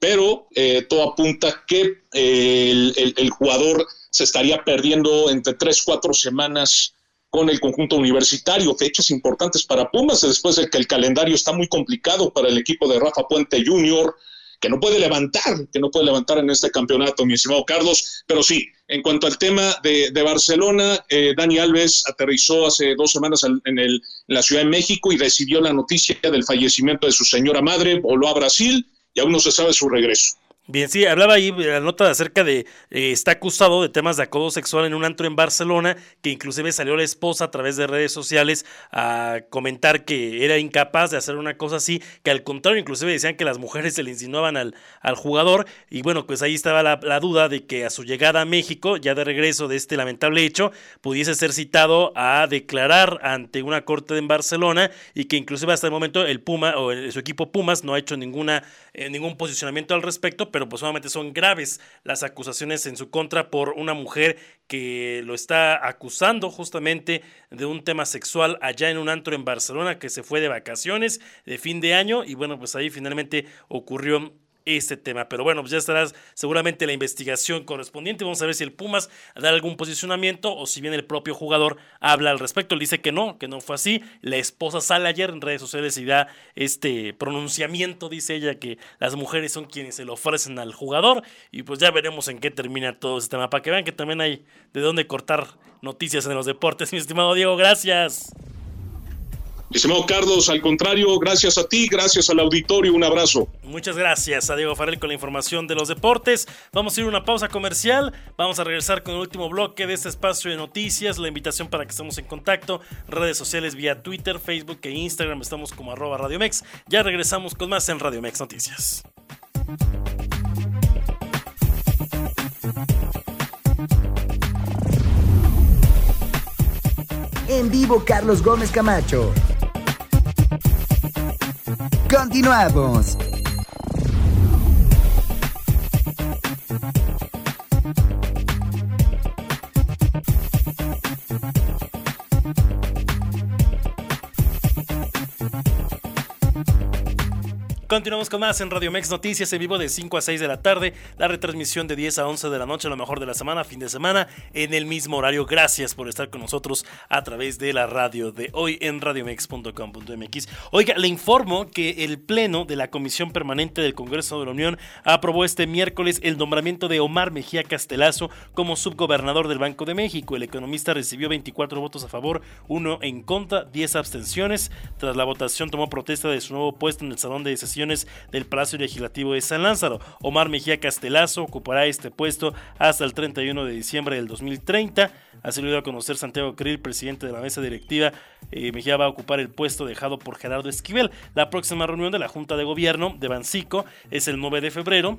pero eh, todo apunta que eh, el, jugador se estaría perdiendo entre tres, cuatro semanas con el conjunto universitario, fechas importantes para Pumas, después de que el calendario está muy complicado para el equipo de Rafa Puente Jr., que no puede levantar, que no puede levantar en este campeonato, mi estimado Carlos. Pero sí, en cuanto al tema de, Barcelona, eh, Dani Alves aterrizó hace dos semanas en, el, en la Ciudad de México y recibió la noticia del fallecimiento de su señora madre, voló a Brasil y aún no se sabe su regreso. Bien, sí, hablaba ahí la nota acerca de, eh, está acusado de temas de acoso sexual en un antro en Barcelona, que inclusive salió la esposa a través de redes sociales a comentar que era incapaz de hacer una cosa así, que al contrario, inclusive decían que las mujeres se le insinuaban al, al jugador, y bueno, pues ahí estaba la, duda de que a su llegada a México, ya de regreso de este lamentable hecho, pudiese ser citado a declarar ante una corte en Barcelona, y que inclusive hasta el momento el Puma, o su equipo Pumas, no ha hecho ninguna, eh, ningún posicionamiento al respecto, pero pero pues solamente son graves las acusaciones en su contra por una mujer que lo está acusando justamente de un tema sexual allá en un antro en Barcelona que se fue de vacaciones de fin de año y bueno, pues ahí finalmente ocurrió este tema. Pero bueno, pues ya estará seguramente la investigación correspondiente. Vamos a ver si el Pumas da algún posicionamiento o si bien el propio jugador habla al respecto. Él dice que no, que no fue así. La esposa sale ayer en redes sociales y da este pronunciamiento, dice ella, que las mujeres son quienes se lo ofrecen al jugador. Y pues ya veremos en qué termina todo este tema. Para que vean que también hay de dónde cortar noticias en los deportes. Mi estimado Diego, gracias. Estimado Carlos, al contrario, gracias a ti, gracias al auditorio, un abrazo. Muchas gracias a Diego Farrell con la información de los deportes. Vamos a ir a una pausa comercial, vamos a regresar con el último bloque de este espacio de noticias, la invitación para que estemos en contacto, redes sociales vía Twitter, Facebook e Instagram, estamos como arroba Radiomex. Ya regresamos con más en Radiomex Noticias. En vivo Carlos Gómez Camacho. Continuamos. Continuamos con más en Radio Mex Noticias en vivo de 5 a 6 de la tarde, la retransmisión de 10 a 11 de la noche, lo mejor de la semana, fin de semana, en el mismo horario. Gracias por estar con nosotros a través de la radio de hoy en radiomex.com.mx. Oiga, le informo que el Pleno de la Comisión Permanente del Congreso de la Unión aprobó este miércoles el nombramiento de Omar Mejía Castelazo como subgobernador del Banco de México. El economista recibió 24 votos a favor, uno en contra, 10 abstenciones. Tras la votación tomó protesta de su nuevo puesto en el salón de sesión del Palacio Legislativo de San Lázaro. Omar Mejía Castelazo ocupará este puesto hasta el 31 de diciembre del 2030. Así lo dio a conocer Santiago Krill, presidente de la mesa directiva. Eh, Mejía va a ocupar el puesto dejado por Gerardo Esquivel. La próxima reunión de la Junta de Gobierno de Bancico es el 9 de febrero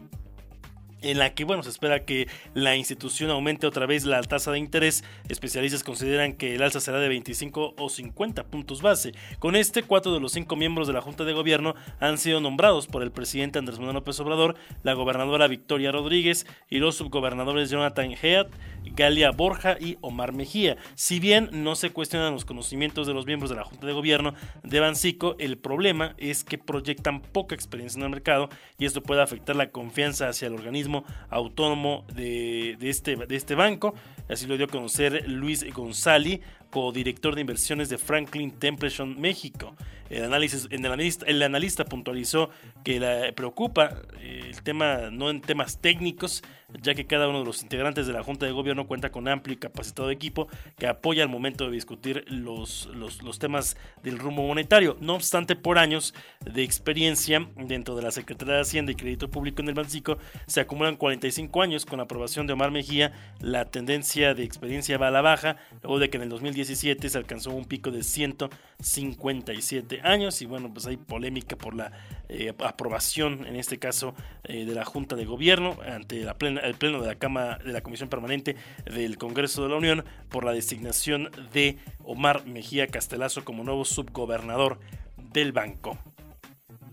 en la que bueno se espera que la institución aumente otra vez la tasa de interés. Especialistas consideran que el alza será de 25 o 50 puntos base. Con este, cuatro de los cinco miembros de la Junta de Gobierno han sido nombrados por el presidente Andrés Manuel López Obrador, la gobernadora Victoria Rodríguez y los subgobernadores Jonathan Head, Galia Borja y Omar Mejía. Si bien no se cuestionan los conocimientos de los miembros de la Junta de Gobierno de Bancico, el problema es que proyectan poca experiencia en el mercado y esto puede afectar la confianza hacia el organismo autónomo de, este, de este banco. Así lo dio a conocer Luis González, codirector de inversiones de Franklin Templeton México. El, análisis, el, analista, el analista puntualizó que la preocupa eh, el tema no en temas técnicos, ya que cada uno de los integrantes de la Junta de Gobierno cuenta con amplio y capacitado equipo que apoya al momento de discutir los, los, temas del rumbo monetario. No obstante, por años de experiencia dentro de la Secretaría de Hacienda y Crédito Público en el Bancico, se acumulan 45 años con la aprobación de Omar Mejía. La tendencia de experiencia va a la baja, luego de que en el 2017 se alcanzó un pico de 157 años y bueno, pues hay polémica por la eh, aprobación, en este caso, eh, de la Junta de Gobierno ante la plena, el Pleno de la Cámara de la Comisión Permanente del Congreso de la Unión por la designación de Omar Mejía Castelazo como nuevo subgobernador del Banco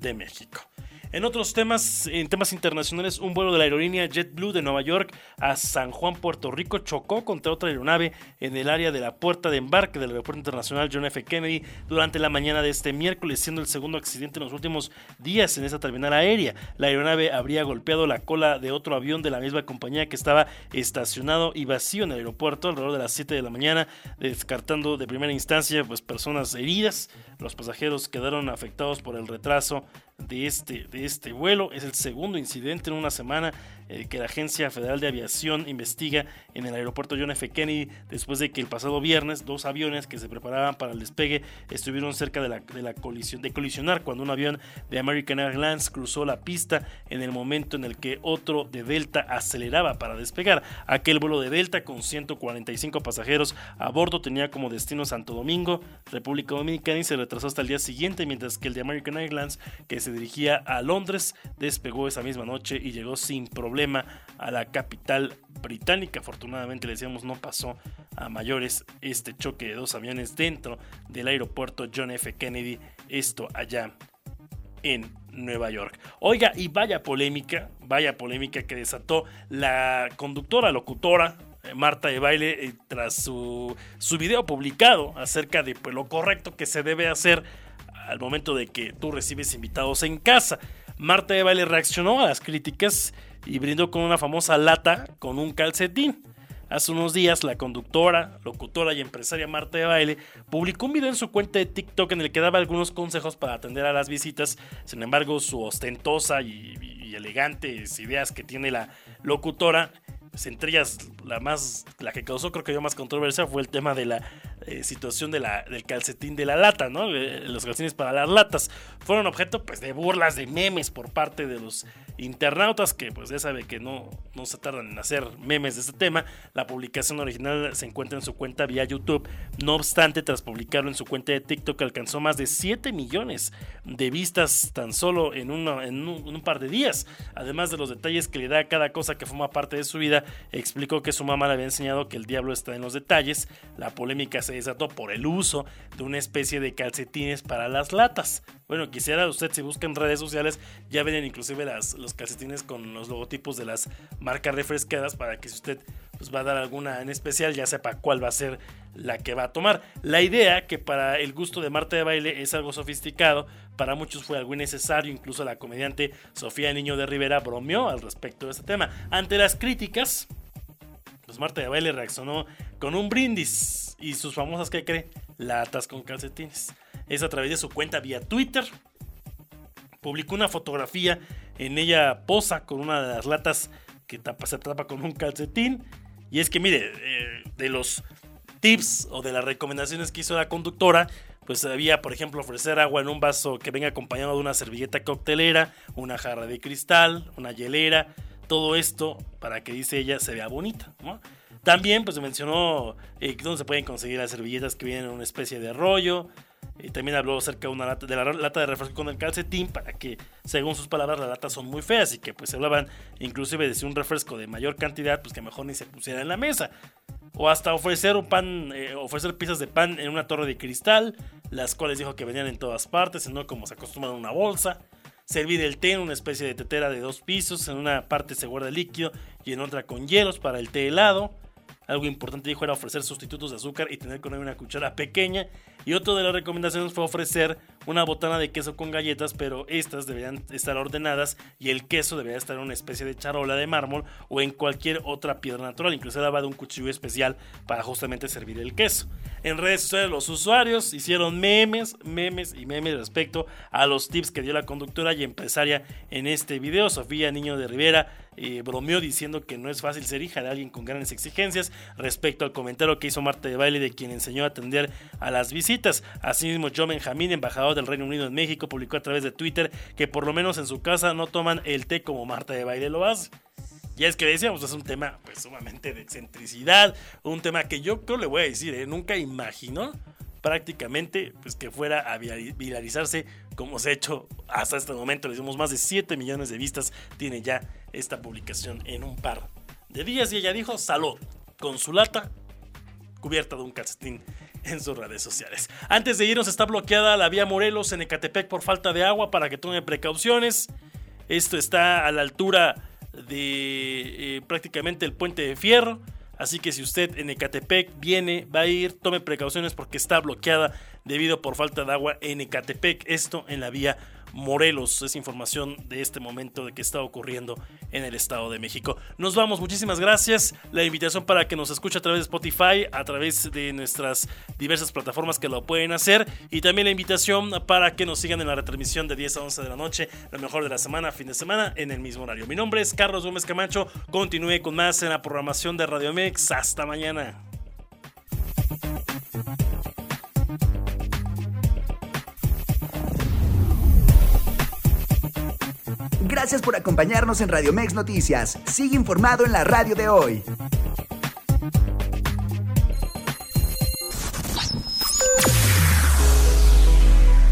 de México. En otros temas, en temas internacionales, un vuelo de la aerolínea JetBlue de Nueva York a San Juan, Puerto Rico, chocó contra otra aeronave en el área de la puerta de embarque del Aeropuerto Internacional John F. Kennedy durante la mañana de este miércoles, siendo el segundo accidente en los últimos días en esa terminal aérea. La aeronave habría golpeado la cola de otro avión de la misma compañía que estaba estacionado y vacío en el aeropuerto alrededor de las 7 de la mañana, descartando de primera instancia pues, personas heridas. Los pasajeros quedaron afectados por el retraso de este, de este vuelo. Es el segundo incidente en una semana eh, que la Agencia Federal de Aviación investiga en el aeropuerto John F. Kennedy después de que el pasado viernes dos aviones que se preparaban para el despegue estuvieron cerca de la, de la colisión, de colisionar cuando un avión de American Airlines cruzó la pista en el momento en el que otro de Delta aceleraba para despegar. Aquel vuelo de Delta con 145 pasajeros a bordo tenía como destino Santo Domingo, República Dominicana y se retrasó hasta el día siguiente, mientras que el de American Airlines, que se dirigía a Londres, despegó esa misma noche y llegó sin a la capital británica. Afortunadamente, decíamos, no pasó a mayores este choque de dos aviones dentro del aeropuerto John F. Kennedy, esto allá en Nueva York. Oiga, y vaya polémica, Vaya polémica que desató la conductora, locutora eh, Marta de Baile eh, tras su, su video publicado acerca de pues, lo correcto que se debe hacer al momento de que tú recibes invitados en casa. Marta de Baile reaccionó a las críticas y brindó con una famosa lata con un calcetín. Hace unos días, la conductora, locutora y empresaria Marta de Baile publicó un video en su cuenta de TikTok en el que daba algunos consejos para atender a las visitas. Sin embargo, su ostentosa y, y elegantes ideas que tiene la locutora entre ellas la más la que causó creo que yo más controversia fue el tema de la eh, situación del calcetín de la lata, ¿no? Eh, los calcetines para las latas fueron objeto pues de burlas, de memes por parte de los internautas que pues ya sabe que no, no se tardan en hacer memes de este tema. La publicación original se encuentra en su cuenta vía YouTube. No obstante, tras publicarlo en su cuenta de TikTok alcanzó más de 7 millones de vistas tan solo en, en un par de días. Además de los detalles que le da a cada cosa que forma parte de su vida, explicó que su mamá le había enseñado que el diablo está en los detalles. La polémica se desató por el uso de una especie de calcetines para las latas. Bueno, quisiera usted, si busca en redes sociales, ya ven inclusive las, los calcetines con los logotipos de las marcas refrescadas para que si usted pues, va a dar alguna en especial, ya sepa cuál va a ser la que va a tomar. La idea, que para el gusto de Marta de Baile es algo sofisticado, para muchos fue algo innecesario, incluso la comediante Sofía Niño de Rivera bromeó al respecto de este tema. Ante las críticas, pues Marta de Baile reaccionó con un brindis y sus famosas, ¿qué cree? Latas con calcetines. Es a través de su cuenta vía Twitter. Publicó una fotografía, en ella posa con una de las latas que tapa, se tapa con un calcetín. Y es que mire, eh, de los tips o de las recomendaciones que hizo la conductora, pues había, por ejemplo, ofrecer agua en un vaso que venga acompañado de una servilleta coctelera, una jarra de cristal, una hielera, todo esto para que dice ella se vea bonita. También pues mencionó eh, dónde se pueden conseguir las servilletas que vienen en una especie de rollo. Y también habló acerca de, una lata, de la lata de refresco con el calcetín para que, según sus palabras, las latas son muy feas y que pues se hablaban inclusive de si un refresco de mayor cantidad, pues que mejor ni se pusiera en la mesa. O hasta ofrecer un pan, eh, ofrecer piezas de pan en una torre de cristal, las cuales dijo que venían en todas partes, no como se acostumbra en una bolsa servir el té en una especie de tetera de dos pisos, en una parte se guarda líquido y en otra con hielos para el té helado. Algo importante dijo era ofrecer sustitutos de azúcar y tener con él una cuchara pequeña. Y otra de las recomendaciones fue ofrecer una botana de queso con galletas, pero estas deberían estar ordenadas y el queso debería estar en una especie de charola de mármol o en cualquier otra piedra natural. Incluso daba de un cuchillo especial para justamente servir el queso. En redes sociales los usuarios hicieron memes, memes y memes respecto a los tips que dio la conductora y empresaria en este video. Sofía Niño de Rivera eh, bromeó diciendo que no es fácil ser hija de alguien con grandes exigencias respecto al comentario que hizo Marta de Baile de quien enseñó a atender a las visitas. Asimismo, Joe Benjamín, embajador del Reino Unido en México, publicó a través de Twitter que por lo menos en su casa no toman el té como Marta de Baile lo hace. Ya es que decíamos, es un tema pues sumamente de excentricidad, un tema que yo creo le voy a decir, ¿eh? nunca imaginó prácticamente pues que fuera a viralizarse como se ha hecho hasta este momento. Le dimos más de 7 millones de vistas, tiene ya esta publicación en un par de días y ella dijo salud con su lata cubierta de un calcetín en sus redes sociales. Antes de irnos está bloqueada la vía Morelos en Ecatepec por falta de agua para que tome precauciones. Esto está a la altura de eh, prácticamente el puente de fierro. Así que si usted en Ecatepec viene, va a ir, tome precauciones porque está bloqueada debido por falta de agua en Ecatepec. Esto en la vía Morelos. Es información de este momento de que está ocurriendo en el Estado de México. Nos vamos, muchísimas gracias. La invitación para que nos escuche a través de Spotify, a través de nuestras diversas plataformas que lo pueden hacer. Y también la invitación para que nos sigan en la retransmisión de 10 a 11 de la noche, lo mejor de la semana, fin de semana, en el mismo horario. Mi nombre es Carlos Gómez Camacho. Continúe con más en la programación de Radio Mex. Hasta mañana. Gracias por acompañarnos en Radio Mex Noticias. Sigue informado en la radio de hoy.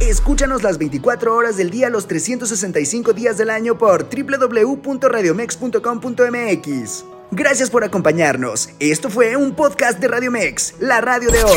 Escúchanos las 24 horas del día, los 365 días del año por www.radiomex.com.mx. Gracias por acompañarnos. Esto fue un podcast de Radio Mex, la radio de hoy.